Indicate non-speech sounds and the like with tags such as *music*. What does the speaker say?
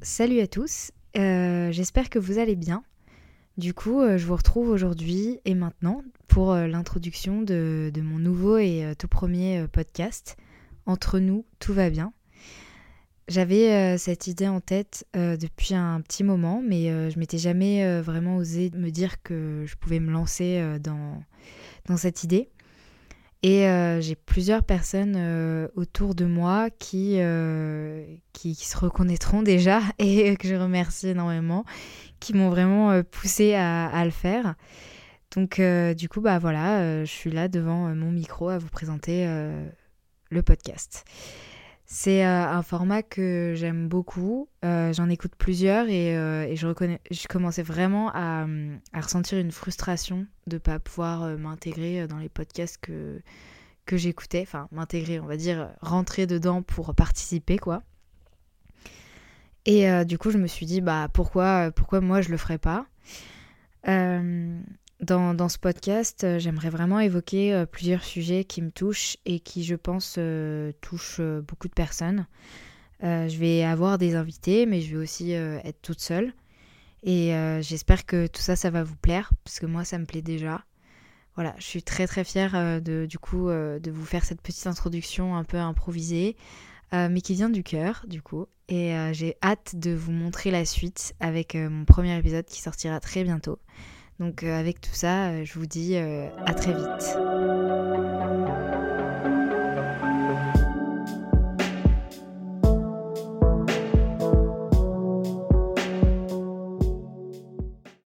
Salut à tous, euh, j'espère que vous allez bien. Du coup, euh, je vous retrouve aujourd'hui et maintenant pour euh, l'introduction de, mon nouveau et tout premier podcast. Entre nous, tout va bien. J'avais cette idée en tête depuis un petit moment, mais je m'étais jamais vraiment osé me dire que je pouvais me lancer dans cette idée. Et euh, j'ai plusieurs personnes euh, autour de moi qui, euh, qui, se reconnaîtront déjà *laughs* et que je remercie énormément, qui m'ont vraiment poussé à, à, le faire. Donc du coup, bah voilà, je suis là devant mon micro à vous présenter le podcast. C'est un format que j'aime beaucoup. J'en écoute plusieurs et, et, je, commençais vraiment à, à ressentir une frustration de ne pas pouvoir m'intégrer dans les podcasts que, que j'écoutais. Enfin, m'intégrer, on va dire, rentrer dedans pour participer, quoi. Et du coup, je me suis dit, bah pourquoi, pourquoi moi je le ferais pas? Dans, ce podcast, j'aimerais vraiment évoquer plusieurs sujets qui me touchent et qui, je pense, touchent beaucoup de personnes. je vais avoir des invités, mais je vais aussi être toute seule. Et j'espère que tout ça, ça va vous plaire, parce que moi, ça me plaît déjà. Voilà, je suis très très fière de, du coup de vous faire cette petite introduction un peu improvisée, mais qui vient du cœur du coup. Et j'ai hâte de vous montrer la suite avec mon premier épisode qui sortira très bientôt. Donc avec tout ça, je vous dis à très vite.